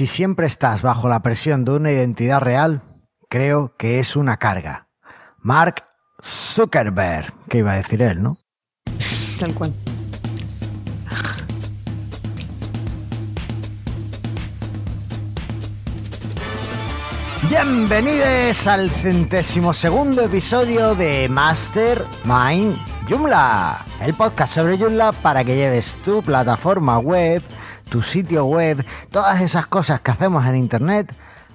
Si siempre estás bajo la presión de una identidad real, creo que es una carga. Mark Zuckerberg, que iba a decir él, ¿no? Tal cual. Bienvenidos al centésimo segundo episodio de Mastermind Joomla, el podcast sobre Joomla para que lleves tu plataforma web, tu sitio web, todas esas cosas que hacemos en internet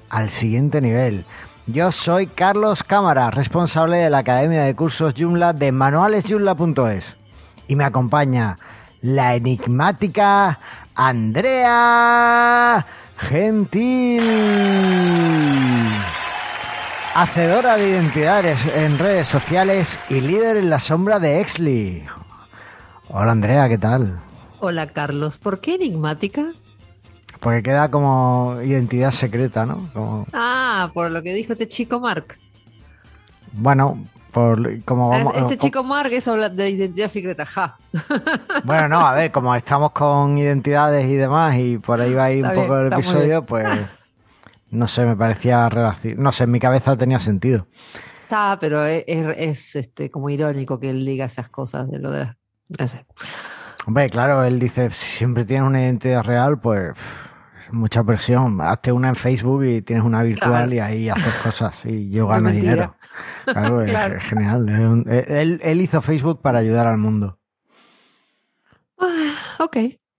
al siguiente nivel. Yo soy Carlos Cámara, responsable de la Academia de Cursos Joomla de manualesjoomla.es y me acompaña la enigmática Andrea Gentil. Hacedora de identidades en redes sociales y líder en la sombra de Exley. Hola Andrea, ¿qué tal? Hola Carlos, ¿por qué enigmática? Porque queda como identidad secreta, ¿no? Como... Ah, por lo que dijo este chico Mark. Bueno, por como vamos. Este chico Mark es de identidad secreta, ja. Bueno, no, a ver, como estamos con identidades y demás, y por ahí va a ir un poco el episodio, pues no sé, me parecía relación. No sé, en mi cabeza tenía sentido. Está, pero es, es, este como irónico que él diga esas cosas de lo de. No sé. Hombre, claro, él dice, si siempre tienes una identidad real, pues mucha presión. Hazte una en Facebook y tienes una virtual y ahí haces cosas y yo gano dinero. Claro, Es, genial. Él, él, hizo Facebook para ayudar al mundo. Ah, ok.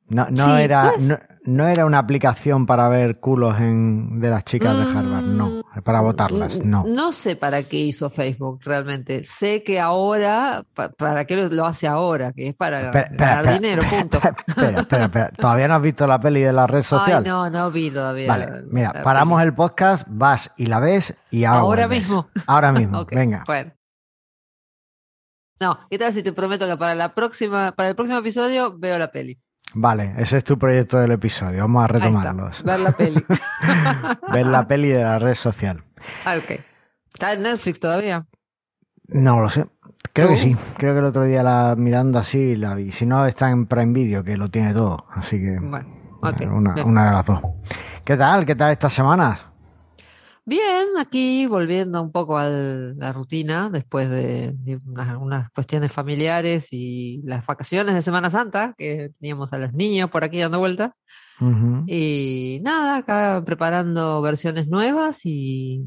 No, no era, pues. no, era una aplicación para ver culos en, de las chicas de Harvard, no, mm, para votarlas, no. No sé para qué hizo Facebook realmente. Sé que ahora, para qué lo, hace ahora, que es para ganar dinero, punto. Espera, espera, espera. ¿Todavía no has visto la peli de la red social? Ay, no, no vi todavía. Vale, mira, paramos el podcast, vas y la ves y ahora. Ahora mismo. Ahora mismo, venga. Bueno. No, ¿qué tal si te prometo que para la próxima, para el próximo episodio veo la peli? Vale, ese es tu proyecto del episodio. Vamos a retomarlos. ver la peli. ver la peli de la red social. Ah, ok. ¿Está en Netflix todavía? No lo sé. Creo que sí. Creo que el otro día la mirando así la vi. Si no, está en Prime Video, que lo tiene todo. Así que. Bueno, una, una de las dos. ¿Qué tal? ¿Qué tal estas semanas? Bien, aquí volviendo un poco a la rutina después de, unas, cuestiones familiares y las vacaciones de Semana Santa, que teníamos a los niños por aquí dando vueltas. Y nada, acá preparando versiones nuevas y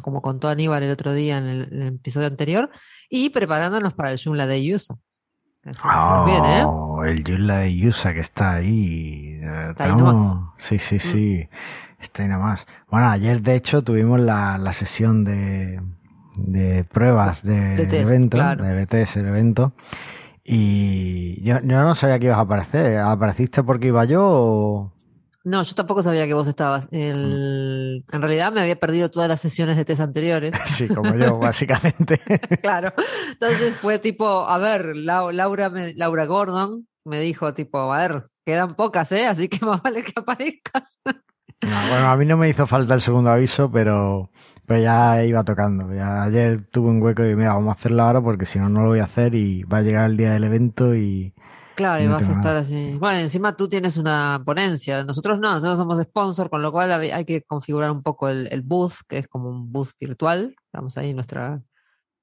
como contó Aníbal el otro día en el, episodio anterior, y preparándonos para el Joomla de Yusa. Oh, El Joomla de Yusa que está ahí. Está Sí, sí, sí. Mm. Está nada más. Bueno, ayer de hecho tuvimos la, sesión de, de pruebas de, evento, de BTS, el evento. Y yo, no sabía que ibas a aparecer. ¿Apareciste porque iba yo o...? No, yo tampoco sabía que vos estabas. En realidad me había perdido todas las sesiones de test anteriores. Sí, como yo, básicamente. claro. Entonces fue tipo, a ver, Laura, Laura Gordon me dijo tipo, a ver, quedan pocas, ¿eh? Así que más vale que aparezcas bueno, a mí no me hizo falta el segundo aviso, pero, pero ya iba tocando. Ya ayer tuve un hueco y mira, vamos a hacerlo ahora porque si no, no lo voy a hacer y va a llegar el día del evento y... Claro, y, vas a estar así. Bueno, encima tú tienes una ponencia. Nosotros no, nosotros somos sponsor, con lo cual hay que configurar un poco el, el booth, que es como un booth virtual. Estamos ahí nuestra,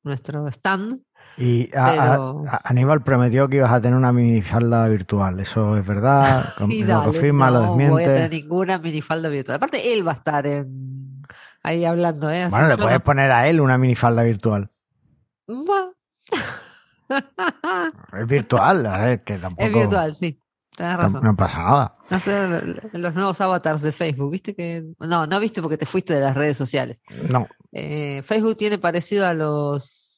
nuestro stand. Y Aníbal prometió que ibas a tener una minifalda virtual. ¿Eso es verdad? lo confirma, lo desmiente. No voy a tener ninguna minifalda virtual. Aparte, él va a estar ahí hablando. ¿eh? bueno, le puedes poner a él una minifalda virtual. es virtual, a ver, que tampoco... Es virtual, sí. Tienes razón. No, pasa nada. Los nuevos avatars de Facebook, ¿viste que? No, no viste porque te fuiste de las redes sociales. No. Eh, Facebook tiene parecido a los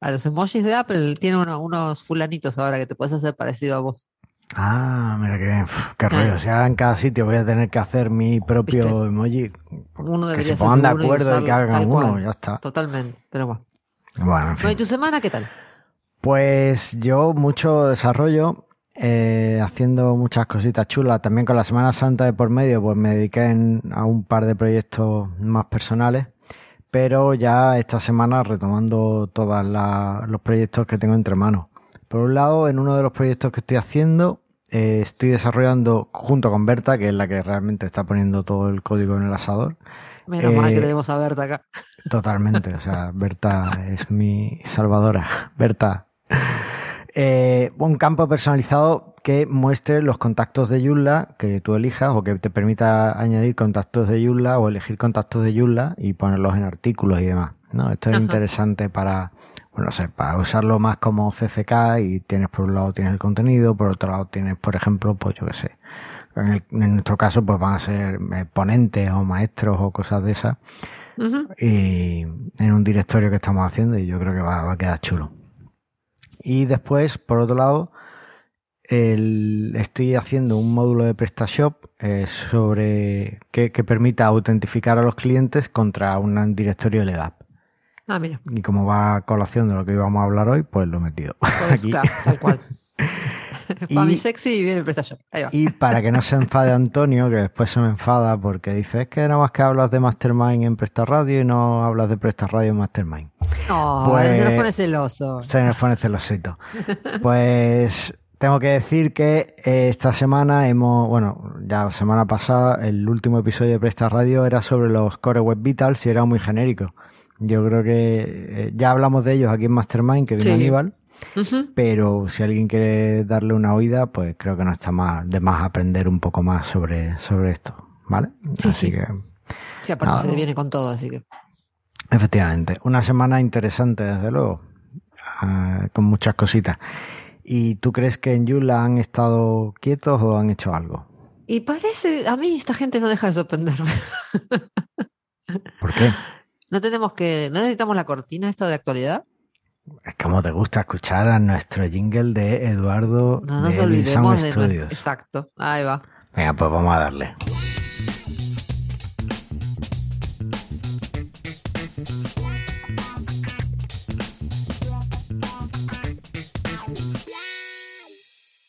a los emojis de Apple tiene unos fulanitos ahora que te puedes hacer parecido a vos. Ah, mira qué, qué rollo. O sea, en cada sitio voy a tener que hacer mi propio emoji. Uno debería que se pongan de acuerdo y, que hagan uno, ya está. Totalmente, pero bueno. Bueno, en fin. ¿Y tu semana qué tal? Pues yo mucho desarrollo, eh, haciendo muchas cositas chulas. También con la Semana Santa de por medio, pues me dediqué a un par de proyectos más personales pero ya esta semana retomando todos los proyectos que tengo entre manos. Por un lado, en uno de los proyectos que estoy haciendo, eh, estoy desarrollando junto con Berta, que es la que realmente está poniendo todo el código en el asador. Menos mal que Eh, tenemos a Berta acá. Totalmente, o sea, Berta es mi salvadora. Berta. Eh, un campo personalizado que muestre los contactos de Joomla que tú elijas o que te permita añadir contactos de Joomla o elegir contactos de Joomla y ponerlos en artículos y demás. ¿no? Esto es Ajá. interesante para, bueno, no sé, para usarlo más como CCK y tienes por un lado tienes el contenido, por otro lado tienes, por ejemplo, pues yo qué sé. En, el- en nuestro caso, pues van a ser eh, ponentes o maestros o cosas de esas y en un directorio que estamos haciendo y yo creo que va, va a quedar chulo. Y después, por otro lado, el- estoy haciendo un módulo de PrestaShop eh, sobre que, que permita autentificar a los clientes contra un directorio LDAP. Ah, mira. Y como va a colación de lo que íbamos a hablar hoy, pues lo he metido Pues, aquí. claro, tal cual. Y- Para mi sexy y viene el PrestaShop. Ahí va. Y para que no se enfade Antonio, que después se me enfada porque dice, es que nada más que hablas de Mastermind en Presta Radio y no hablas de Presta Radio en Mastermind. No, Pues- se nos pone celoso. Se me pone celosito. Pues tengo que decir que eh, esta semana hemos, bueno, ya la semana pasada, el último episodio de Presta Radio era sobre los Core Web Vitals y era muy genérico. Yo creo que eh, ya hablamos de ellos aquí en Mastermind, que vino Sí. Aníbal, Pero si alguien quiere darle una oída, pues creo que no está más, de más aprender un poco más sobre, sobre esto, ¿vale? Sí, Así sí. que, Sí, aparte Nada. se viene con todo, así que. efectivamente, una semana interesante, desde luego, ah, con muchas cositas. ¿Y tú crees que en Joomla han estado quietos o han hecho algo? Y parece, a mí esta gente no deja de sorprenderme. ¿Por qué? No tenemos que, no necesitamos la cortina esta de actualidad. Es como te gusta escuchar a nuestro jingle de Eduardo No nos de olvidemos de nuestro. Exacto, ahí va. Venga, pues vamos a darle.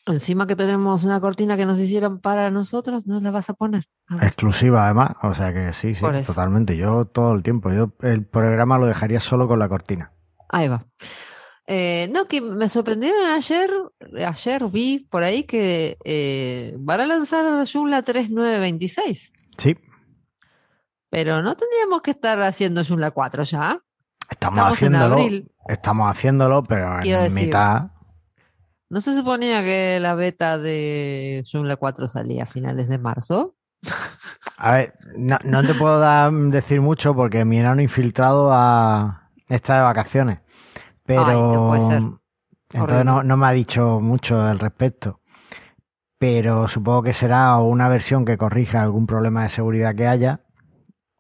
Encima que tenemos una cortina que nos hicieron para nosotros, ¿no la vas a poner? A. Exclusiva además, o sea que sí, sí, totalmente. Yo todo el tiempo, yo el programa lo dejaría solo con la cortina. Ahí va. Eh, no, que me sorprendieron ayer, ayer vi por ahí que eh, van a lanzar Joomla 3926, Sí, pero no tendríamos que estar haciendo Joomla 4 ya. estamos, Estamos haciéndolo. Estamos haciéndolo, pero Quiero en decir- mitad. ¿No se suponía que la beta de Joomla 4 salía a finales de marzo? A ver, no, no te puedo dar, decir mucho porque mi enano infiltrado a, está de vacaciones. Pero Ay, no puede ser. entonces no, no me ha dicho mucho al respecto. Pero supongo que será una versión que corrija algún problema de seguridad que haya.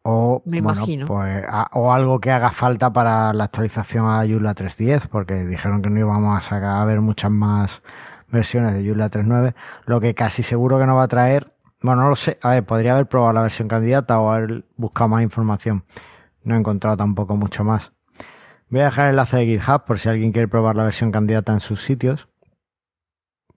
O, Me bueno, imagino. pues, a- o algo que haga falta para la actualización a Joomla 3.10, porque dijeron que no íbamos a sacar a ver muchas más versiones de Joomla 3.9, lo que casi seguro que no va a traer, bueno, no lo sé, a ver, podría haber probado la versión candidata o haber buscado más información. No he encontrado tampoco mucho más. Voy a dejar el enlace de GitHub por si alguien quiere probar la versión candidata en sus sitios.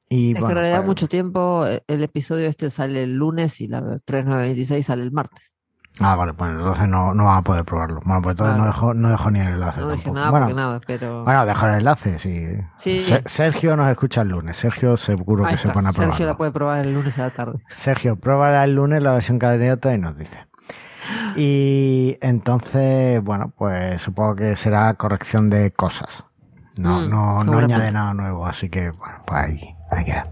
Y, es que en realidad mucho tiempo eh, el episodio este sale el lunes y la 3926 sale el martes. Ah, vale, pues entonces no, no vamos a poder probarlo. Bueno, pues entonces no, dejo, no dejo ni el enlace. No dije tampoco. nada bueno, porque nada, pero bueno, dejo el enlace, sí. Sí. Se- Sergio nos escucha el lunes. Sergio seguro ahí que se pone a probarlo. Sergio la puede probar el lunes a la tarde. Sergio, pruébala el lunes la versión candidata y nos dice. Y entonces, bueno, pues supongo que será corrección de cosas. No, Mm, no, no añade nada nuevo, así que, bueno, pues ahí, ahí queda.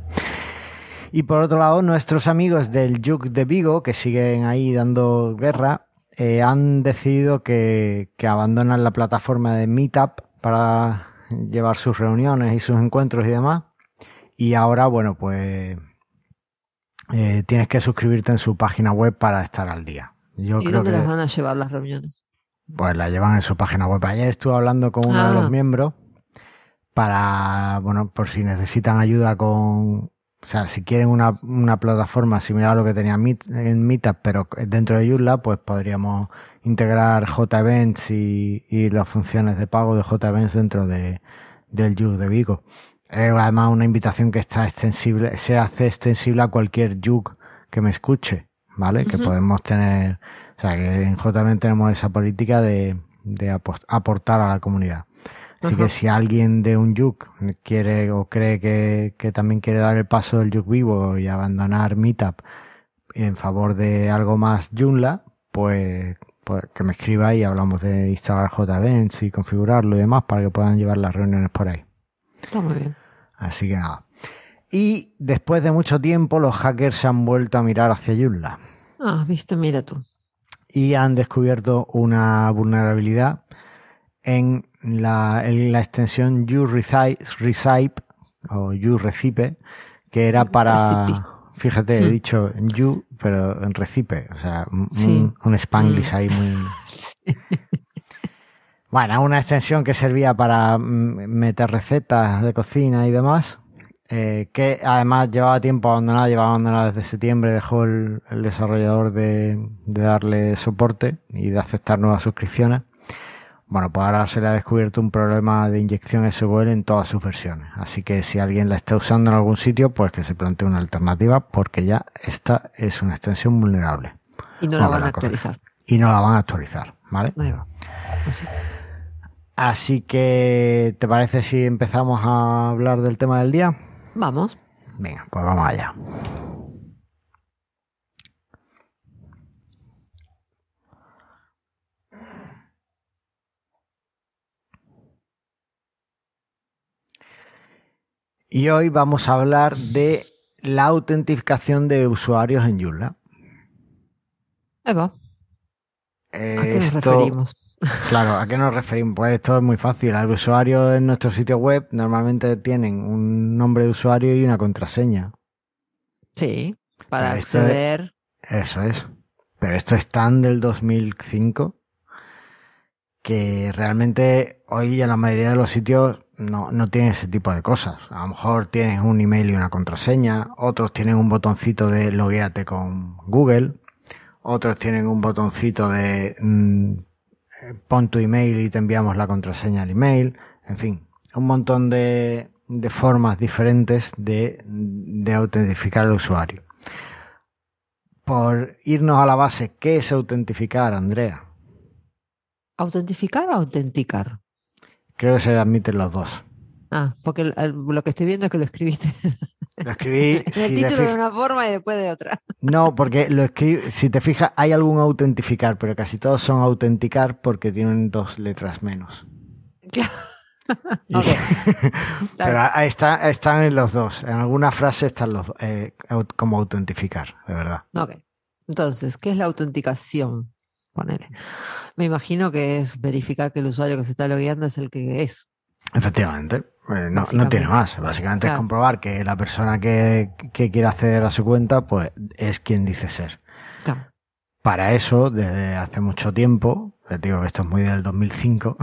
Y por otro lado, nuestros amigos del Juke de Vigo, que siguen ahí dando guerra, eh, han decidido que, que abandonan la plataforma de Meetup para llevar sus reuniones y sus encuentros y demás. Y ahora, bueno, pues eh, tienes que suscribirte en su página web para estar al día. Yo ¿Y creo dónde que las van a llevar las reuniones? pues la llevan en su página web. Ayer estuve hablando con uno de Ah. los miembros para, bueno, por si necesitan ayuda con, o sea, si quieren una, una plataforma similar a lo que tenía Meet, en Meetup, pero dentro de Joomla, pues podríamos integrar JEvents y, y las funciones de pago de JEvents dentro de, del Juke de Vigo. Es además una invitación que está extensible, se hace extensible a cualquier Juke que me escuche, ¿vale? Que podemos tener, o sea, que en JVent tenemos esa política de, de aportar a la comunidad. Así que si alguien de un Yuk quiere o cree que, que, también quiere dar el paso del Yuk vivo y abandonar Meetup en favor de algo más Joomla, pues, pues que me escriba y hablamos de instalar JVents y configurarlo y demás para que puedan llevar las reuniones por ahí. Está muy bien. Así que nada. Y después de mucho tiempo, los hackers se han vuelto a mirar hacia Joomla. Ah, viste, mira tú. Y han descubierto una vulnerabilidad en la, en la extensión uRecipe o uRecipe, que era para. Fíjate, he dicho you, pero en recipe. O sea, un, un spanglish ahí muy. Bueno, una extensión que servía para meter recetas de cocina y demás. Eh, que además llevaba tiempo abandonada, llevaba abandonada desde septiembre, dejó el, el desarrollador de, de, darle soporte y de aceptar nuevas suscripciones. Bueno, pues ahora se le ha descubierto un problema de inyección SQL en todas sus versiones. Así que si alguien la está usando en algún sitio, pues que se plantee una alternativa porque ya esta es una extensión vulnerable. Y no la van a actualizar. Y no la van a actualizar, ¿vale? Pues Así que, ¿te parece si empezamos a hablar del tema del día? Vamos. Venga, pues vamos allá. Y hoy vamos a hablar de la autentificación de usuarios en Joomla. Eva. ¿A qué nos referimos? Claro, ¿a qué nos referimos? Pues esto es muy fácil. Al usuario en nuestro sitio web normalmente tienen un nombre de usuario y una contraseña. Sí, para acceder. Es, eso es. Pero esto es tan del 2005 que realmente hoy en la mayoría de los sitios no, no tienen ese tipo de cosas. A lo mejor tienes un email y una contraseña, otros tienen un botoncito de logueate con Google, otros tienen un botoncito de mmm, pon tu email y te enviamos la contraseña al email, en fin, un montón de, de formas diferentes de, de autentificar al usuario. Por irnos a la base, ¿qué es autentificar, Andrea? ¿Autentificar o autenticar? Creo que se admiten los dos. Ah, porque lo que estoy viendo es que lo escribiste. Lo escribí. el si título de una forma y después de otra. No, porque lo escribí. Si te fijas, hay algún autentificar, pero casi todos son autenticar porque tienen dos letras menos. Claro. Y- pero ahí está, están en los dos. En alguna frase están los eh, como autentificar, de verdad. Ok. Entonces, ¿qué es la autenticación? Ponele. Me imagino que es verificar que el usuario que se está logueando es el que es. Efectivamente. Eh, no, no tiene más. Básicamente es comprobar que la persona que, que quiere acceder a su cuenta, pues es quien dice ser. Claro. Para eso, desde hace mucho tiempo, les digo que esto es muy del 2005,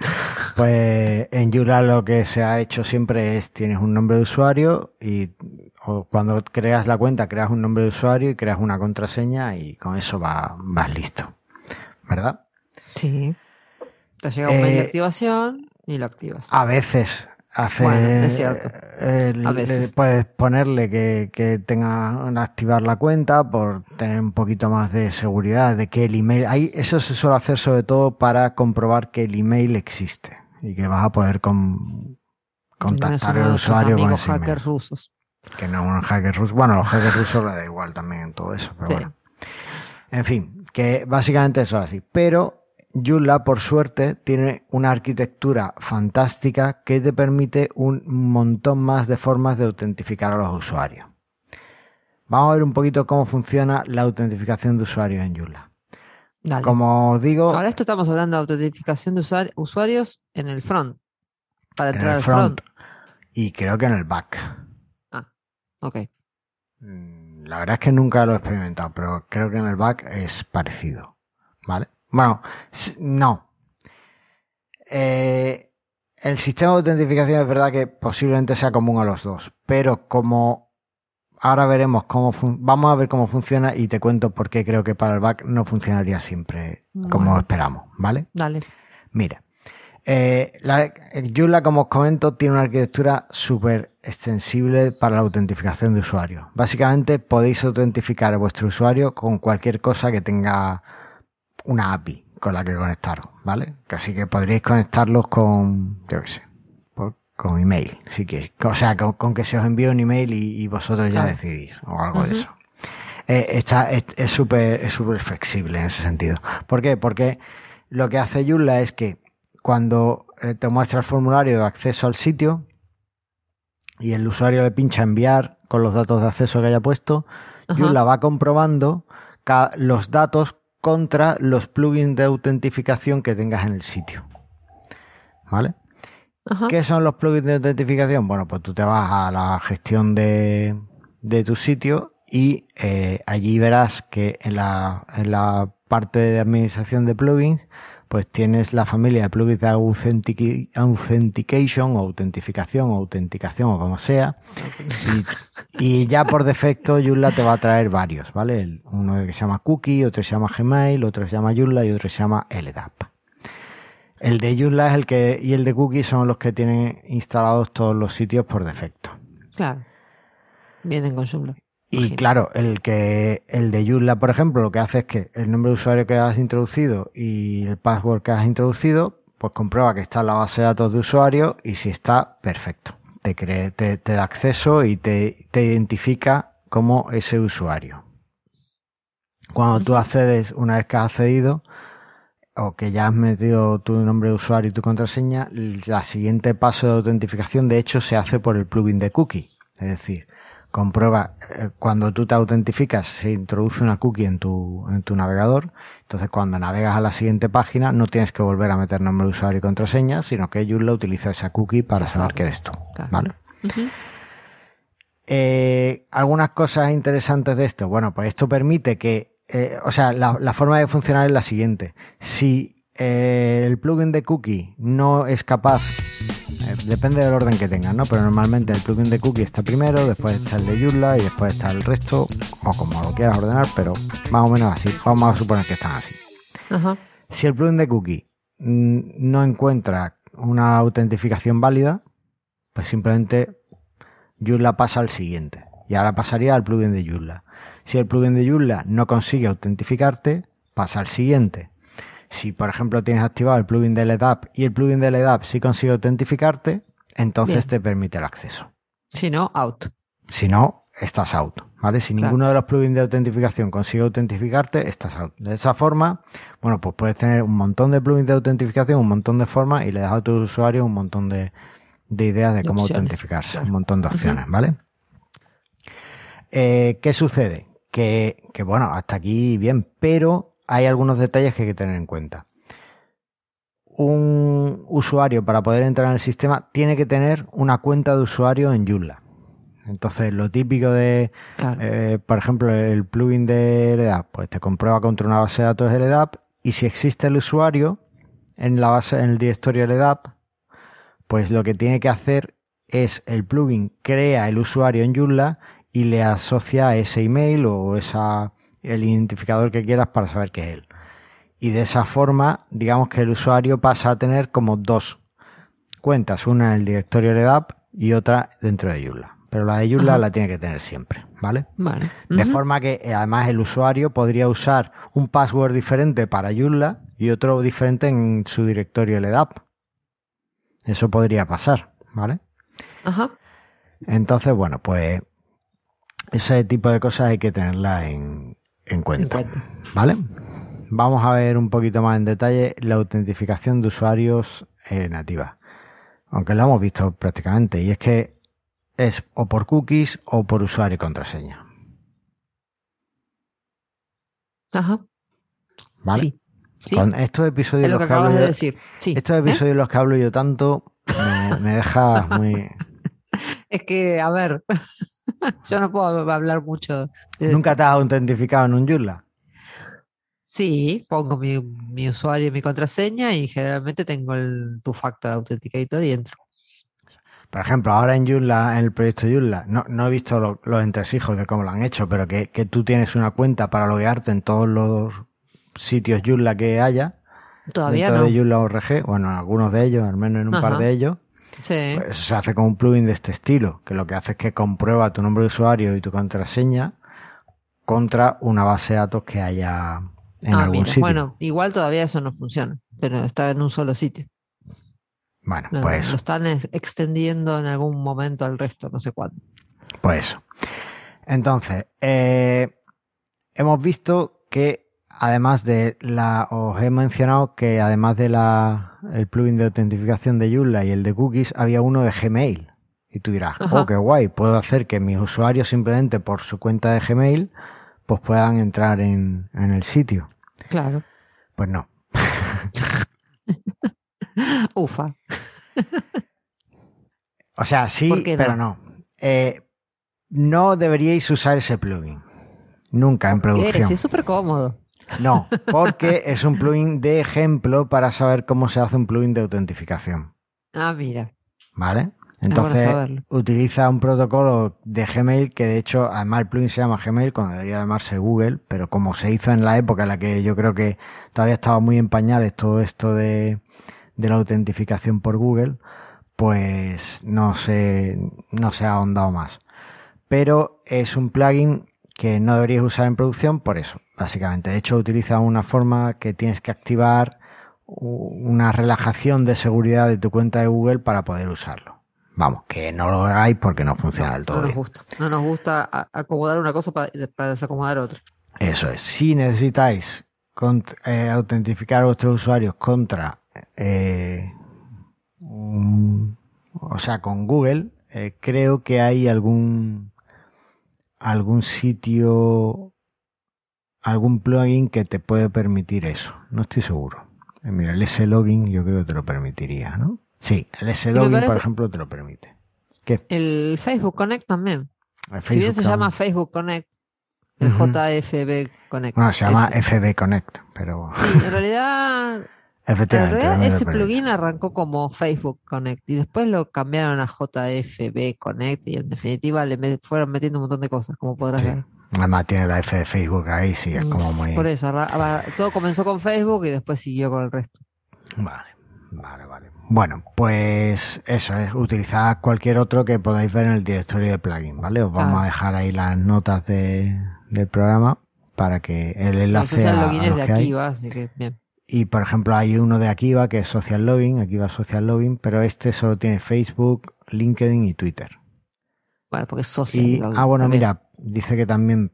pues en Joomla lo que se ha hecho siempre es tienes un nombre de usuario y o cuando creas la cuenta creas un nombre de usuario y creas una contraseña y con eso va, vas listo. ¿Verdad? Sí. Te llega un mail de Eh, activación y lo activas. A veces hace Bueno, es cierto. eh, A veces. puedes ponerle que, que tenga activar la cuenta por tener un poquito más de seguridad de que el email ahí eso se suele hacer sobre todo para comprobar que el email existe y que vas a poder con- contactar al usuario con ese email. hackers rusos. que no un hacker ruso bueno los hackers rusos le da igual también en todo eso pero Sí. bueno en fin, que básicamente eso es así. Pero Joomla, por suerte, tiene una arquitectura fantástica que te permite un montón más de formas de autentificar a los usuarios. Vamos a ver un poquito cómo funciona la autentificación de usuarios en Joomla. Dale. Como os digo, Ahora esto estamos hablando de autentificación de usuari- usuarios en el front. Para en entrar el al front front. y creo que en el back. Ok. Mm, La verdad es que nunca lo he experimentado, pero creo que en el back es parecido. ¿Vale? Bueno, no. Eh, el sistema de autentificación es verdad que posiblemente sea común a los dos, pero como ahora veremos cómo vamos a ver cómo funciona y te cuento por qué creo que para el back no funcionaría siempre como esperamos, ¿vale? Dale. Mira, eh, la, el Joomla, como os comento, tiene una arquitectura súper extensible para la autentificación de usuarios. Básicamente podéis autentificar a vuestro usuario con cualquier cosa que tenga una API, con la que conectaros, ¿vale? Así que podríais conectarlos con, yo qué sé, con email, si queréis. O sea, con, que se os envíe un email y, vosotros ya decidís, o algo de eso. Eh, está, es súper es súper flexible en ese sentido. ¿Por qué? Porque lo que hace Joomla es que cuando eh, te muestra el formulario de acceso al sitio y el usuario le pincha enviar con los datos de acceso que haya puesto, Joomla va comprobando los datos contra los plugins de autentificación que tengas en el sitio. ¿Vale? ¿Qué son los plugins de autentificación? Bueno, pues tú te vas a la gestión de, tu sitio y eh, allí verás que en la, en la parte de administración de plugins pues tienes la familia de plugins de authentication o autentificación o autenticación o como sea. Y, ya por defecto Joomla te va a traer varios, ¿vale? Uno que se llama Cookie, otro se llama Gmail, otro se llama Joomla y otro se llama LDAP. El de Joomla es el que, y el de Cookie son los que tienen instalados todos los sitios por defecto. Claro. Vienen con Joomla. Y claro, el que el de Joomla, por ejemplo, lo que hace es que el nombre de usuario que has introducido y el password que has introducido, pues comprueba que está en la base de datos de usuario y si está, perfecto. Te, te, te da acceso y te, te identifica como ese usuario. Cuando tú accedes, una vez que has accedido, o que ya has metido tu nombre de usuario y tu contraseña, la siguiente paso de autentificación de hecho se hace por el plugin de cookie. Es decir, comprueba eh, cuando tú te autentificas, se introduce una cookie en tu, en tu navegador. Entonces, cuando navegas a la siguiente página, no tienes que volver a meter nombre de usuario y contraseña, sino que Joomla utiliza esa cookie para saber que eres tú. ¿Vale? Eh, algunas cosas interesantes de esto. Bueno, pues esto permite que eh, o sea, la, forma de funcionar es la siguiente. Si eh, el plugin de cookie no es capaz, depende del orden que tenga, ¿no? Pero normalmente el plugin de cookie está primero, después está el de Joomla y después está el resto, o como lo quieras ordenar, pero más o menos así. Vamos a suponer que están así. Si el plugin de cookie mm, no encuentra una autentificación válida, pues simplemente Joomla pasa al siguiente. Y ahora pasaría al plugin de Joomla. Si el plugin de Joomla no consigue autentificarte, pasa al siguiente. Si, por ejemplo, tienes activado el plugin de LEDAP y el plugin de LEDAP sí consigue autentificarte, entonces te permite el acceso. Si no, out. Si no, estás out. ¿Vale? Si ninguno de los plugins de autentificación consigue autentificarte, estás out. De esa forma, bueno, pues puedes tener un montón de plugins de autentificación, un montón de formas y le das a tu usuario un montón de, ideas de, cómo autentificarse, un montón de opciones, ¿vale? Eh, ¿Qué sucede? que, bueno, hasta aquí bien, pero hay algunos detalles que hay que tener en cuenta. Un usuario para poder entrar en el sistema tiene que tener una cuenta de usuario en Joomla. Entonces, lo típico de, eh, por ejemplo, el plugin de LDAP, pues te comprueba contra una base de datos de LDAP y si existe el usuario en la base, en el directorio LDAP, pues lo que tiene que hacer es el plugin crea el usuario en Joomla y le asocia ese email o esa, el identificador que quieras para saber que es él. Y de esa forma, digamos que el usuario pasa a tener como dos cuentas, una en el directorio LDAP y otra dentro de Joomla. Pero la de Joomla la tiene que tener siempre, ¿vale? Vale. De forma que eh, además el usuario podría usar un password diferente para Joomla y otro diferente en su directorio LDAP. Eso podría pasar, ¿vale? Ajá. Entonces, bueno, pues ese tipo de cosas hay que tenerlas en, cuenta, ¿Vale? Vamos a ver un poquito más en detalle la autentificación de usuarios eh, nativa. Aunque lo hemos visto prácticamente. Y es que es o por cookies o por usuario y contraseña. Ajá. ¿Vale? Sí. Con estos episodios los que, hablo de decir. estos episodios los que hablo yo tanto me, me deja muy. es que, a ver. Yo no puedo hablar mucho. ¿Nunca te has autentificado en un Joomla? Sí, pongo mi, usuario y mi contraseña y generalmente tengo el tu factor authenticator y entro. Por ejemplo, ahora en Joomla, en el proyecto Joomla, no, he visto los entresijos de cómo lo han hecho, pero que, tú tienes una cuenta para loguearte en todos los sitios Joomla que haya. Todavía no. de Joomla ORG, bueno, algunos de ellos, al menos en un par de ellos. Sí. Pues eso se hace con un plugin de este estilo, que lo que hace es que comprueba tu nombre de usuario y tu contraseña contra una base de datos que haya en Ah, algún mira, sitio. Bueno, igual todavía eso no funciona, pero está en un solo sitio. Bueno, Lo, pues, lo están ex- extendiendo en algún momento al resto, no sé cuándo. pues eso. Entonces, eh, hemos visto que además de la, os he mencionado que además de la, el plugin de autentificación de Joomla y el de cookies, había uno de Gmail. Y tú dirás, Ajá. oh, qué guay, puedo hacer que mis usuarios simplemente por su cuenta de Gmail, pues puedan entrar en, en el sitio. Claro. Pues no. Ufa. O sea, sí, pero no. Eh, no deberíais usar ese plugin. Nunca en producción. sí, es súper cómodo. No, porque es un plugin de ejemplo para saber cómo se hace un plugin de autentificación. Ah, mira. ¿Vale? Entonces, utiliza un protocolo de Gmail que de hecho, además el plugin se llama Gmail cuando debería llamarse Google, pero como se hizo en la época en la que yo creo que todavía estaba muy en pañales todo esto de, de la autentificación por Google, pues no se, no se ha ahondado más. Pero es un plugin que no deberías usar en producción por eso, básicamente. De hecho, utiliza una forma que tienes que activar una relajación de seguridad de tu cuenta de Google para poder usarlo. Vamos, que no lo hagáis porque no funciona del todo No nos bien. gusta. No nos gusta acomodar una cosa para, para desacomodar otra. Eso es. Si necesitáis eh, autentificar a vuestros usuarios contra, eh, un- o sea, con Google, eh, creo que hay algún, algún sitio, algún plugin que te puede permitir eso. No estoy seguro. Eh, Mira, el S-Login yo creo que te lo permitiría, ¿no? Sí, el S-Login, por ejemplo, te lo permite. ¿Qué? El Facebook Connect también. Si bien se llama. Facebook Connect, el. JFB Connect. Bueno, se llama ese. FB Connect, pero Sí, en realidad, en realidad ese plugin arrancó como Facebook Connect y después lo cambiaron a JFB Connect y en definitiva le fueron metiendo un montón de cosas, como podrás Sí. ver. Además tiene la F de Facebook ahí, sí, es como muy... Por eso, arra- todo comenzó con Facebook y después siguió con el resto. Vale, vale, vale. Bueno, pues eso es, utilizad cualquier otro que podáis ver en el directorio de plugin, ¿vale? Os vamos Claro. a dejar ahí las notas de, del programa para que el enlace social a, los de que hay. Akiva, así que bien. Y por ejemplo hay uno de Akiva que es Social Login, Akiva Social Login, pero este solo tiene Facebook, LinkedIn y Twitter. Bueno, porque es social. Y, login ah, bueno, también. mira, dice que también.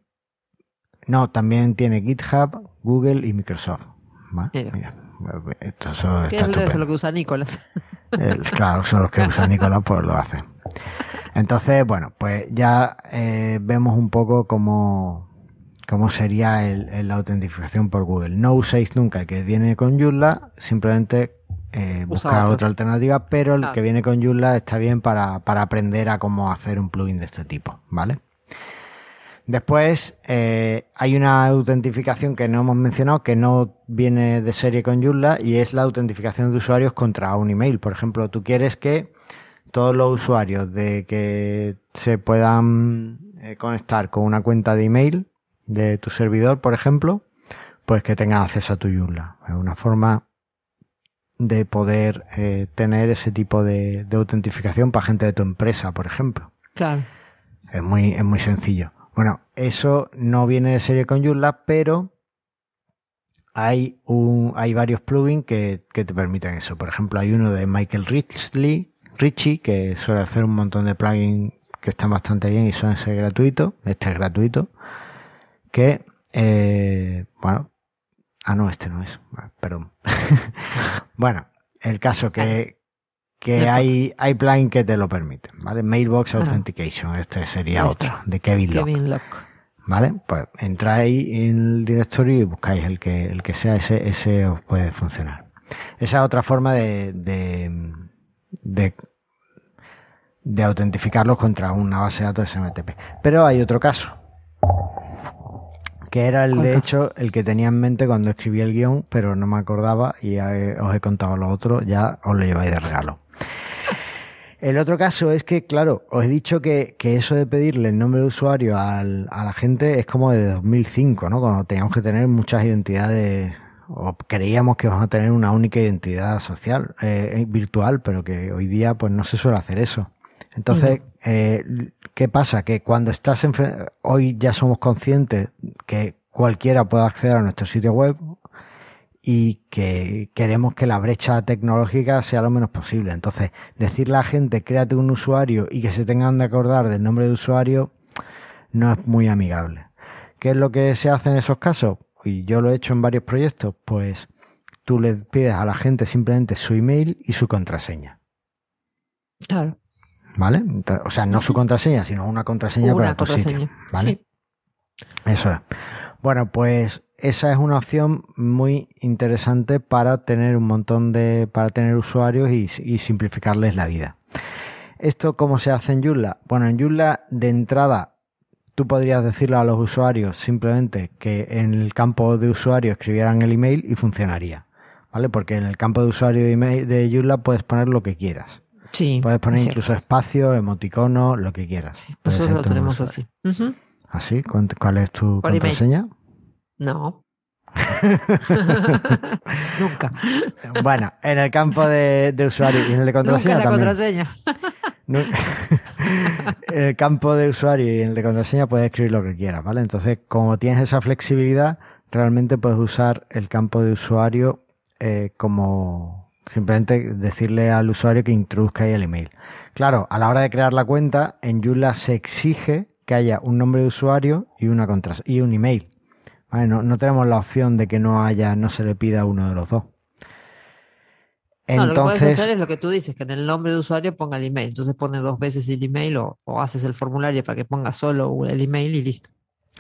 No, también tiene GitHub, Google y Microsoft. ¿va? Mira. Esto eso está es lo que usa Nicolás. El- claro, son los que usa Nicolás, pues lo hace. Entonces, bueno, pues ya eh, vemos un poco cómo, cómo sería el- el- la autentificación por Google. No uséis nunca el que viene con Joomla, simplemente eh, buscar otra alternativa, pero el Claro. que viene con Joomla está bien para, para aprender a cómo hacer un plugin de este tipo, ¿vale? Después eh, hay una autentificación que no hemos mencionado que no viene de serie con Joomla y es la autentificación de usuarios contra un email. Por ejemplo, tú quieres que todos los usuarios de que se puedan eh, conectar con una cuenta de email de tu servidor, por ejemplo, pues que tengan acceso a tu Joomla. Es una forma de poder eh, tener ese tipo de, de autentificación para gente de tu empresa, por ejemplo. Claro. Es muy, es muy sencillo. Bueno, eso no viene de serie con Joomla, pero hay, un, hay varios plugins que, que te permiten eso. Por ejemplo, hay uno de Michael Ritchie, Ritchie que suele hacer un montón de plugins que están bastante bien y suelen ser gratuitos. Este es gratuito. Que, eh, bueno, ah, no, este no es. Perdón. bueno, el caso que, que hay, hay plugins que te lo permiten, ¿vale? Mailbox. Authentication, este sería otro, de Kevin Locke. Kevin Locke. ¿Vale? Pues entráis en el directorio y buscáis el que, el que sea, ese, ese os puede funcionar. Esa es otra forma de, de, de, de autentificarlos contra una base de datos SMTP. Pero hay otro caso. Que era el ¿Cuál de hecho el que tenía en mente cuando escribí el guion, pero no me acordaba y os he contado lo otro, ya os lo lleváis de regalo. El otro caso es que, claro, os he dicho que, que eso de pedirle el nombre de usuario al- a la gente es como de 2005, ¿no? Cuando teníamos que tener muchas identidades, o creíamos que íbamos a tener una única identidad social, eh, virtual, pero que hoy día pues no se suele hacer eso. Entonces, eh, ¿qué pasa? Que cuando estás en... Hoy ya somos conscientes que cualquiera pueda acceder a nuestro sitio web y que queremos que la brecha tecnológica sea lo menos posible. Entonces, decirle a la gente, créate un usuario y que se tengan de acordar del nombre de usuario no es muy amigable. ¿Qué es lo que se hace en esos casos? Y yo lo he hecho en varios proyectos, pues tú le pides a la gente simplemente su email y su contraseña. Claro. ¿Vale? O sea, no su contraseña, sino una contraseña para tu sitio. ¿Vale? Eso es. Bueno, pues esa es una opción muy interesante para tener un montón de, para tener usuarios y, simplificarles la vida. ¿Esto cómo se hace en Joomla? Bueno, en Joomla de entrada tú podrías decirle a los usuarios simplemente que en el campo de usuario escribieran el email y funcionaría. ¿Vale? Porque en el campo de usuario de, email, de Joomla puedes poner lo que quieras. Sí. Puedes poner incluso espacio, emoticono, lo que quieras. Sí, nosotros lo tenemos así. ¿Así? ¿Cuál es tu contraseña? No. Nunca. Bueno, en el campo de, usuario y en el de contraseña. Nunca la contraseña. en el campo de usuario y en el de contraseña puedes escribir lo que quieras, ¿vale? Entonces, como tienes esa flexibilidad, realmente puedes usar el campo de usuario eh, como simplemente decirle al usuario que introduzca ahí el email. Claro, a la hora de crear la cuenta, en Joomla se exige que haya un nombre de usuario y una y un email. No, tenemos la opción de que no haya, no se le pida uno de los dos. no, lo que puedes hacer es lo que tú dices, que en el nombre de usuario ponga el email. Entonces pone dos veces el email o, haces el formulario para que ponga solo el email y listo.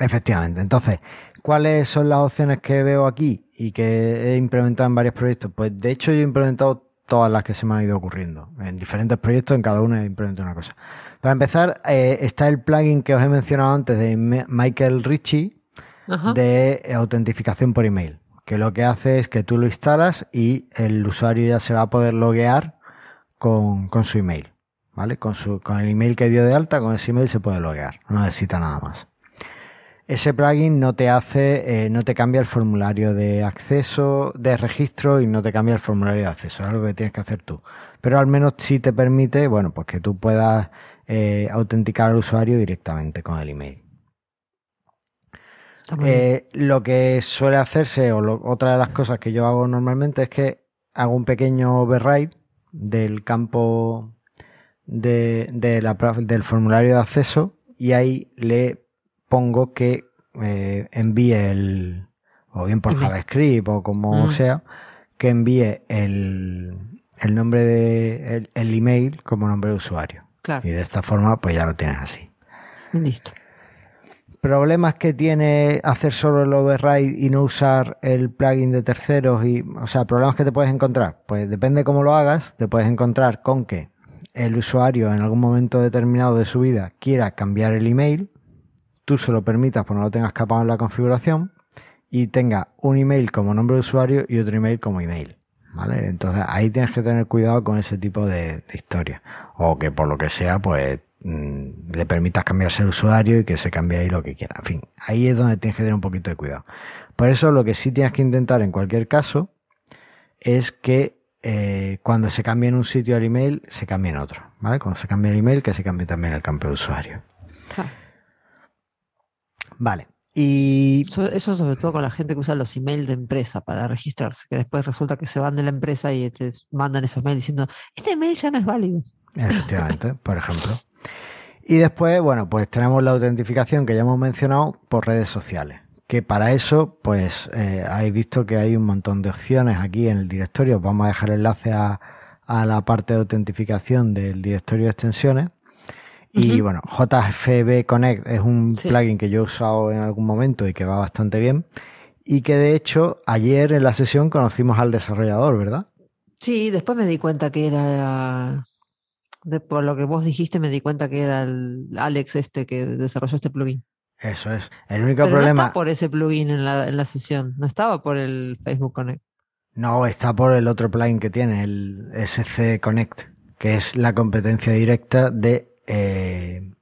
Efectivamente. Entonces, ¿cuáles son las opciones que veo aquí y que he implementado en varios proyectos? Pues de hecho yo he implementado todas las que se me han ido ocurriendo. En diferentes proyectos, en cada uno he implementado una cosa. Para empezar, eh, está el plugin que os he mencionado antes de Michael Ritchie, de autentificación por email, que lo que hace es que tú lo instalas y el usuario ya se va a poder loguear con, su email, ¿vale? Con, su, con el email que dio de alta, con ese email se puede loguear, no necesita nada más. Ese plugin no te hace, eh, no te cambia el formulario de acceso, de registro y no te cambia el formulario de acceso, es algo que tienes que hacer tú. Pero al menos sí te permite, bueno, pues que tú puedas eh, autenticar al usuario directamente con el email. Eh, lo que suele hacerse, o otra de las cosas que yo hago normalmente es que hago un pequeño override del campo de, del formulario de acceso y ahí le pongo que eh, envíe el, o bien por JavaScript o como mm. sea, que envíe el, el nombre de el, el, email como nombre de usuario. Y de esta forma, pues ya lo tienes así. Listo problemas que tiene hacer solo el override y no usar el plugin de terceros y, o sea, problemas que te puedes encontrar. Pues depende cómo lo hagas, te puedes encontrar con que el usuario en algún momento determinado de su vida quiera cambiar el email, tú se lo permitas, pues no lo tengas capado en la configuración y tenga un email como nombre de usuario y otro email como email. ¿Vale? Entonces ahí tienes que tener cuidado con ese tipo de, de historia. O que por lo que sea, pues Mm, le permitas cambiarse el usuario y que se cambie ahí lo que quiera. En fin, ahí es donde tienes que tener un poquito de cuidado. Por eso lo que sí tienes que intentar en cualquier caso es que eh, cuando se cambie en un sitio el email, se cambie en otro. ¿Vale? Cuando se cambie el email, que se cambie también el campo de usuario. Vale. Y eso sobre todo con la gente que usa los emails de empresa para registrarse, que después resulta que se van de la empresa y te mandan esos mails diciendo, este email ya no es válido. Efectivamente, por ejemplo. Y después, bueno, pues tenemos la autentificación que ya hemos mencionado por redes sociales. Que para eso, pues eh, habéis visto que hay un montón de opciones aquí en el directorio. Vamos a dejar el enlace a, la parte de autentificación del directorio de extensiones. Y bueno, JFB Connect es un plugin que yo he usado en algún momento y que va bastante bien. Y que de hecho ayer en la sesión conocimos al desarrollador, ¿verdad? Sí, después me di cuenta que era por lo que vos dijiste me di cuenta que era el Alex este que desarrolló este plugin. Eso es. El único problema. No está por ese plugin en la, en la sesión, no estaba por el Facebook Connect. No, está por el otro plugin que tiene, el SC Connect, que es la competencia directa de, eh,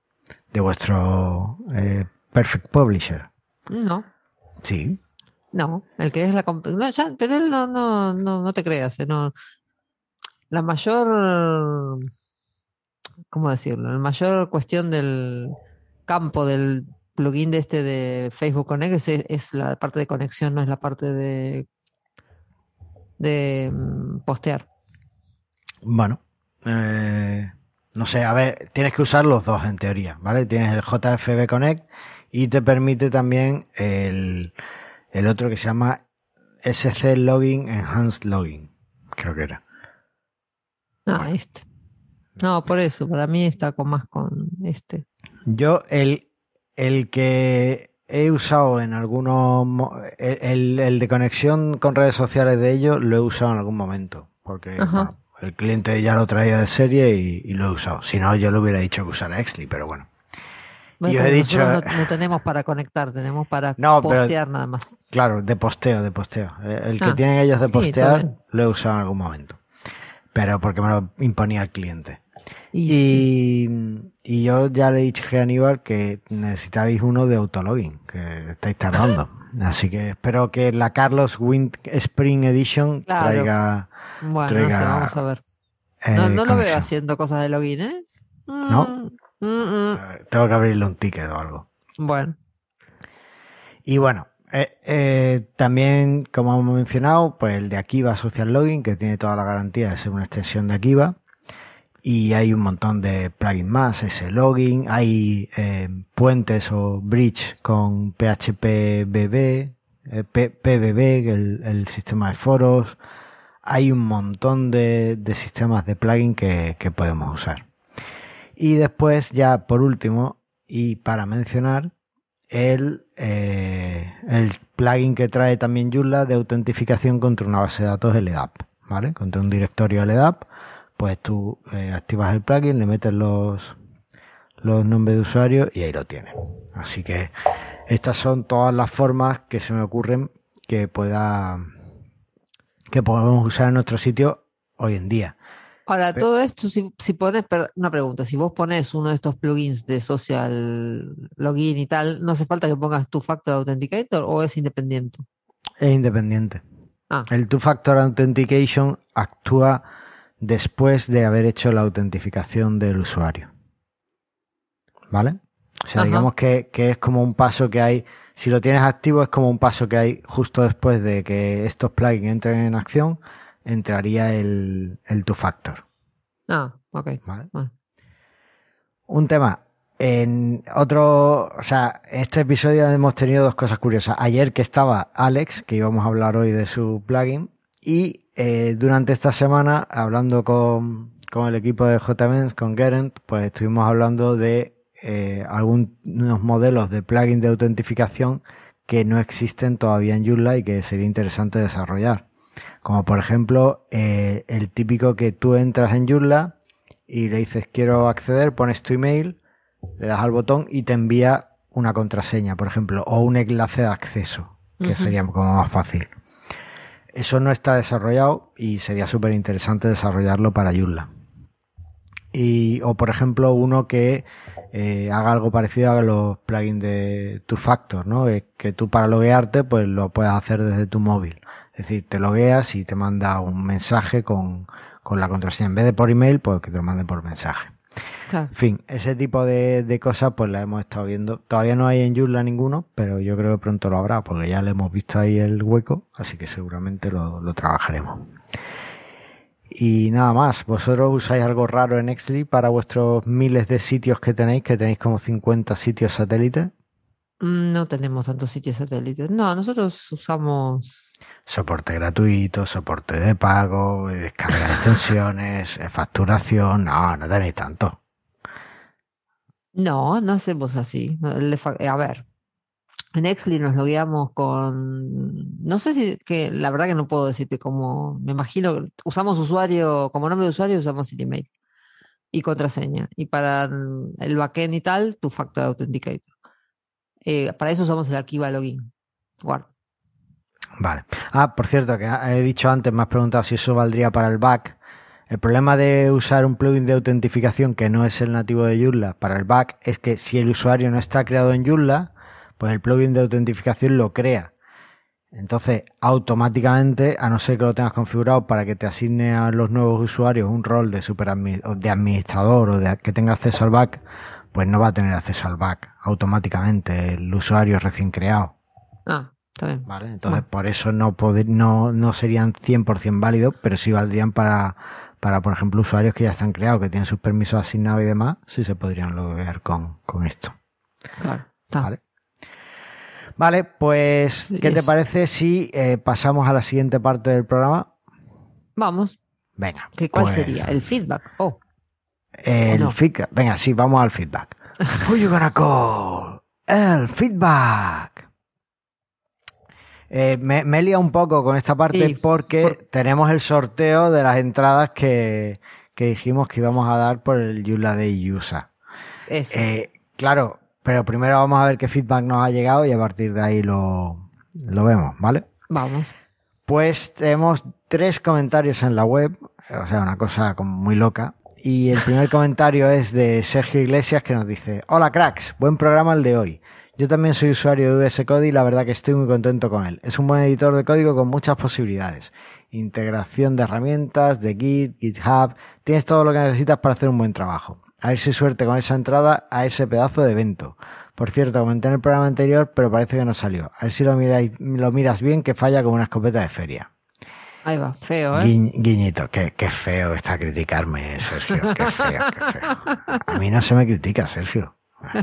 de vuestro eh, Perfect Publisher. No. Sí. No, el que es la no, pero él no, no, no, no te creas, eh, no. La mayor ¿cómo decirlo? La mayor cuestión del campo del plugin de este de Facebook Connect es, es la parte de conexión, no es la parte de, de mm, postear. Bueno, eh, no sé, a ver, tienes que usar los dos en teoría, ¿vale? Tienes el JFB Connect y te permite también el, el otro que se llama SC Login Enhanced Login, creo que era. Ah, este. No, por eso, para mí está con más con este. Yo, el, el que he usado en algunos. El, el, de conexión con redes sociales de ellos lo he usado en algún momento. Porque bueno, el cliente ya lo traía de serie y, y, lo he usado. Si no, yo le hubiera dicho que usara Exli, pero bueno. Bueno, y os he dicho. No, no, tenemos para conectar, tenemos para no, postear pero, nada más. Claro, de posteo, de posteo. El que ah, tienen ellos de postear sí, lo he usado en algún momento. Pero porque me lo imponía el cliente. Y, y, y, yo ya le dije a Aníbal que necesitabais uno de autologin, que estáis tardando. Así que espero que la Carlos Wind Spring Edition claro. traiga. Bueno, traiga, no sé, vamos a ver. Eh, no, no lo veo haciendo cosas de login, ¿eh? No. Mm, mm. Tengo que abrirle un ticket o algo. Bueno. Y bueno, eh, eh, también, como hemos mencionado, pues el de Akiva Social Login, que tiene toda la garantía de ser una extensión de Akiva. Y hay un montón de plugins más, ese login, hay eh, puentes o bridge con PHPBB, eh, PBB, el, el, sistema de foros. Hay un montón de, sistemas de plugin que, que podemos usar. Y después, ya por último, y para mencionar, el, eh, el plugin que trae también Joomla de autentificación contra una base de datos LDAP, ¿vale? Contra un directorio LDAP pues tú eh, activas el plugin, le metes los, los nombres de usuario y ahí lo tienes. Así que estas son todas las formas que se me ocurren que pueda que podemos usar en nuestro sitio hoy en día. Ahora, todo esto, si, si pones, una pregunta, si vos pones uno de estos plugins de social login y tal, ¿no hace falta que pongas tu factor authenticator o es independiente? Es independiente. Ah. El two factor authentication actúa después de haber hecho la autentificación del usuario. ¿Vale? O sea, Ajá. digamos que, que, es como un paso que hay, si lo tienes activo es como un paso que hay justo después de que estos plugins entren en acción, entraría el, el two-factor. Ah, ok. ¿Vale? Ah. Un tema. En otro, o sea, este episodio hemos tenido dos cosas curiosas. Ayer que estaba Alex, que íbamos a hablar hoy de su plugin, y eh, durante esta semana, hablando con, con el equipo de JMens, con Gerent, pues estuvimos hablando de eh, algunos modelos de plugin de autentificación que no existen todavía en Joomla y que sería interesante desarrollar. Como por ejemplo, eh, el típico que tú entras en Joomla y le dices quiero acceder, pones tu email, le das al botón y te envía una contraseña, por ejemplo, o un enlace de acceso, que uh -huh. sería como más fácil. Eso no está desarrollado y sería súper interesante desarrollarlo para Joomla. Y, o por ejemplo, uno que eh, haga algo parecido a los plugins de tu factor, ¿no? que tú para loguearte, pues lo puedas hacer desde tu móvil. Es decir, te logueas y te manda un mensaje con, con la contraseña. En vez de por email, pues que te lo mande por mensaje. Claro. En fin, ese tipo de, de, cosas pues las hemos estado viendo. Todavía no hay en Joomla ninguno, pero yo creo que pronto lo habrá, porque ya le hemos visto ahí el hueco, así que seguramente lo, lo trabajaremos. Y nada más, ¿vosotros usáis algo raro en Exli para vuestros miles de sitios que tenéis, que tenéis como 50 sitios satélites? Mm, no tenemos tantos sitios satélites. No, nosotros usamos... Soporte gratuito, soporte de pago, descarga de extensiones, facturación. No, no tenéis tanto. No, no hacemos así. A ver, en Exli nos logueamos con. No sé si. que La verdad que no puedo decirte cómo. Me imagino. Usamos usuario. Como nombre de usuario usamos el email y contraseña. Y para el backend y tal, tu factor authenticator. Eh, para eso usamos el Akiva Login. Guard. Vale. Ah, por cierto, que he dicho antes, me has preguntado si eso valdría para el back. El problema de usar un plugin de autentificación que no es el nativo de Joomla para el back es que si el usuario no está creado en Joomla, pues el plugin de autentificación lo crea. Entonces, automáticamente, a no ser que lo tengas configurado para que te asigne a los nuevos usuarios un rol de, super de administrador o de que tenga acceso al back, pues no va a tener acceso al back automáticamente el usuario recién creado. Ah, está bien. ¿Vale? Entonces, por eso no, poder, no, no serían 100% válidos, pero sí valdrían para, para, por ejemplo, usuarios que ya están creados, que tienen sus permisos asignados y demás, sí se podrían loguear con, con esto. Claro, está. ¿Vale? Vale, pues, ¿qué te parece si eh, pasamos a la siguiente parte del programa? Vamos. Venga. ¿Qué, ¿Cuál pues, sería? El feedback. Oh, El feedback. Venga, sí, vamos al feedback. Who you gonna call? El feedback. Eh, me, me he liado un poco con esta parte Sí, porque por- tenemos el sorteo de las entradas que, que dijimos que íbamos a dar por el Yula de USA. eso. Eh, claro, pero primero vamos a ver qué feedback nos ha llegado y a partir de ahí lo, lo vemos, ¿vale? Vamos. Pues tenemos tres comentarios en la web, o sea, una cosa como muy loca. Y el primer comentario es de Sergio Iglesias que nos dice, hola cracks, buen programa el de hoy. Yo también soy usuario de VS Code y la verdad que estoy muy contento con él. Es un buen editor de código con muchas posibilidades. Integración de herramientas, de Git, GitHub, tienes todo lo que necesitas para hacer un buen trabajo. A ver si suerte con esa entrada a ese pedazo de evento. Por cierto, comenté en el programa anterior, pero parece que no salió. A ver si lo, miráis, lo miras bien, que falla como una escopeta de feria. Ahí va, feo, ¿eh? Guiñ- guiñito, qué, qué feo está criticarme, Sergio. Qué feo, qué feo. A mí no se me critica, Sergio.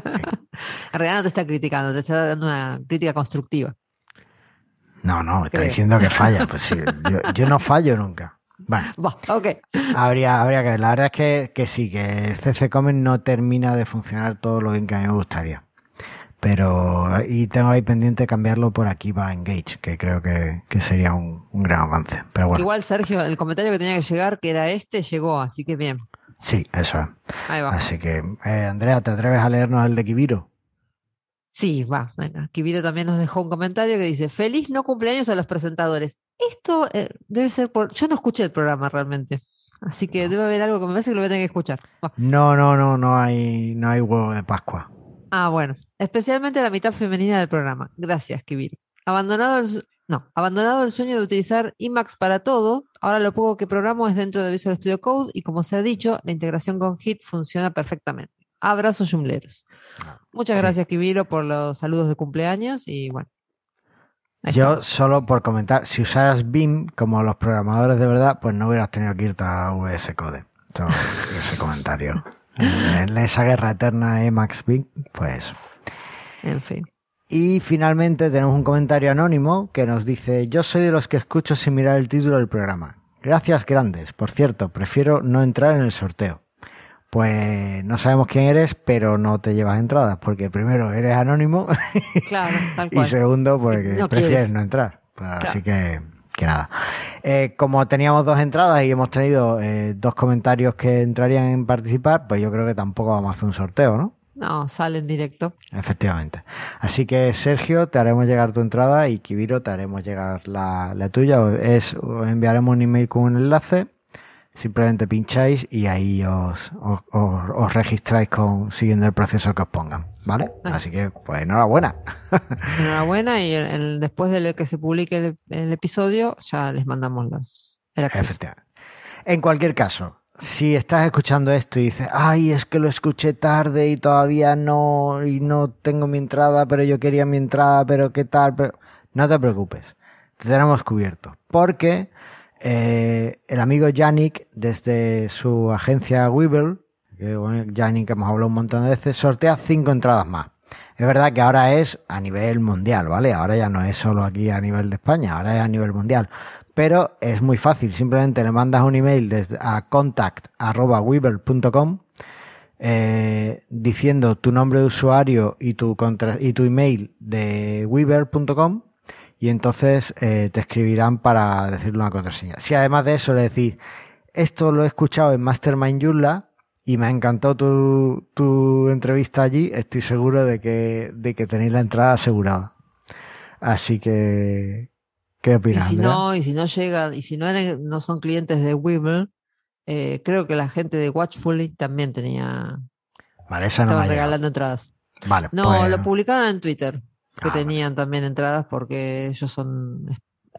En realidad no te está criticando, te está dando una crítica constructiva. No, no, me está Creo. diciendo que falla. Pues sí, yo, yo no fallo nunca. Bueno, Va, ok. habría, habría que ver. La verdad es que, que sí, que el CC Comment no termina de funcionar todo lo bien que a mí me gustaría. Pero, y tengo ahí pendiente cambiarlo por aquí para Engage, que creo que, que sería un, un gran avance. Pero bueno, Igual, Sergio, el comentario que tenía que llegar, que era este, llegó, así que bien. sí, eso es. Ahí va. Así que, eh, Andrea, ¿te atreves a leernos el de Kibiro? Sí, va, venga. Kibiro también nos dejó un comentario que dice, feliz no cumpleaños a los presentadores. Esto eh, debe ser por... Yo no escuché el programa realmente, así que debe haber algo que me parece que lo voy a tener que escuchar. Va. No, no, no, no hay, no hay huevo de Pascua. Ah, bueno. Especialmente la mitad femenina del programa. Gracias, Kibiro. Abandonado el, no, abandonado el sueño de utilizar Emacs para todo, ahora lo poco que programo es dentro de Visual Studio Code y como se ha dicho, la integración con Git funciona perfectamente. Abrazos yumleros. Muchas Sí. gracias, Kibiro, por los saludos de cumpleaños y bueno. Yo estamos. solo por comentar, si usaras BIM como los programadores de verdad, pues no hubieras tenido que irte a VS Code. Ese comentario. En esa guerra eterna Emacs BIM, pues. En fin. Y finalmente tenemos un comentario anónimo que nos dice, yo soy de los que escucho sin mirar el título del programa. Gracias grandes. Por cierto, prefiero no entrar en el sorteo. Pues no sabemos quién eres, pero no te llevas entradas, porque primero eres anónimo Claro, tal y cual. segundo porque No prefieres quieres. no entrar. Pues Así que, que nada. Eh, como teníamos dos entradas y hemos tenido eh, dos comentarios que entrarían en participar, pues yo creo que tampoco vamos a hacer un sorteo, ¿no? No, sale en directo. Efectivamente. Así que Sergio, te haremos llegar tu entrada y Kibiro, te haremos llegar la, la tuya. O Es, os enviaremos un email con un enlace. Simplemente pincháis y ahí os, os, os- os registráis con, siguiendo el proceso que os pongan. ¿Vale? Ah. Así que, pues enhorabuena. Enhorabuena y el- el- después de que se publique el, el episodio ya les mandamos los, el acceso. En cualquier caso, si estás escuchando esto y dices, ay, es que lo escuché tarde y todavía no, y no tengo mi entrada, pero yo quería mi entrada, pero qué tal, pero no te preocupes, te tenemos cubierto. Porque eh, el amigo Yannick, desde su agencia Weevil, que bueno, Yannick hemos hablado un montón de veces, sortea cinco entradas más. Es verdad que ahora es a nivel mundial, ¿vale? Ahora ya no es solo aquí a nivel de España, ahora es a nivel mundial. Pero es muy fácil, simplemente le mandas un email desde a contact.weevil.com eh, diciendo tu nombre de usuario y tu, contra- y tu email de weaver.com y entonces eh, te escribirán para decirle una contraseña. Si además de eso le decís, esto lo he escuchado en Mastermind Joomla y me encantó tu, tu entrevista allí, estoy seguro de que, de que tenéis la entrada asegurada. Así que, ¿qué Y opinas? si Andrea? no, y si no llegan, y si no, no son clientes de Weevil, eh, creo que la gente de Watchfully también tenía, Vale, esa no estaban regalando entradas. Vale, No, pues- lo publicaron en Twitter, que Ah, tenían también entradas porque ellos son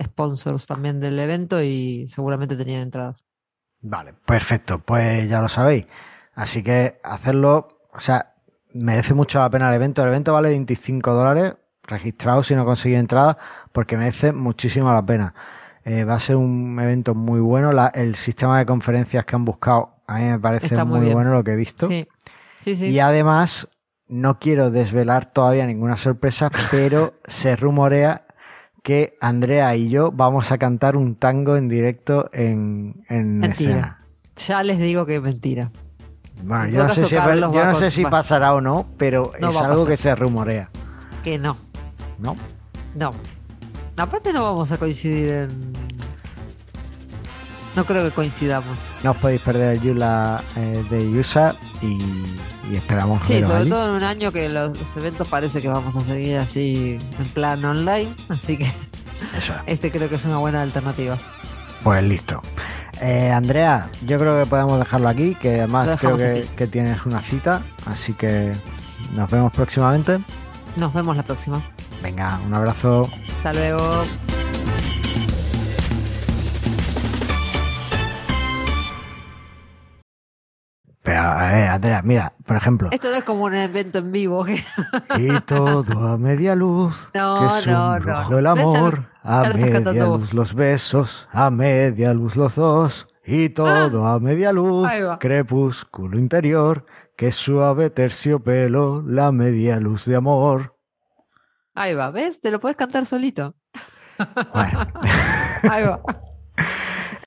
sponsors también del evento y seguramente tenían entradas. Vale, perfecto, pues ya lo sabéis. Así que hacerlo, o sea, merece mucho la pena el evento. El evento vale 25 dólares registrado si no conseguís entrada porque merece muchísimo la pena. Eh, va a ser un evento muy bueno. La- el sistema de conferencias que han buscado a mí me parece Está muy muy, bueno lo que he visto. Sí, sí, sí. Y además, no quiero desvelar todavía ninguna sorpresa, pero se rumorea que Andrea y yo vamos a cantar un tango en directo en, en Mentira. escena. Ya les digo que es mentira. Bueno, En yo no sé si, yo no sé pasará o no, pero No es algo que se rumorea, Que no. ¿no? No. Aparte no vamos a coincidir en... No creo que coincidamos. No os podéis perder el Yula eh, de USA y, y esperamos Sí, sobre allí. todo en un año que los, los eventos parece que vamos a seguir así en plan online. Así que Eso este creo que es una buena alternativa. Pues listo. Eh, Andrea, yo creo que podemos dejarlo aquí, que además creo que, que tienes una cita, así que nos vemos próximamente. Nos vemos la próxima. Venga, un abrazo. Hasta luego. Pero a ver, Andrea, mira, por ejemplo. Esto no es como un evento en vivo. Y todo a media luz, No, que es no, un no. rojo el amor, a media luz los besos, a media luz los dos, y todo a media luz, Ah. Crepúsculo interior, que suave terciopelo, la media luz de amor. Ahí va, ¿ves? Te lo puedes cantar solito. Bueno. Ahí va.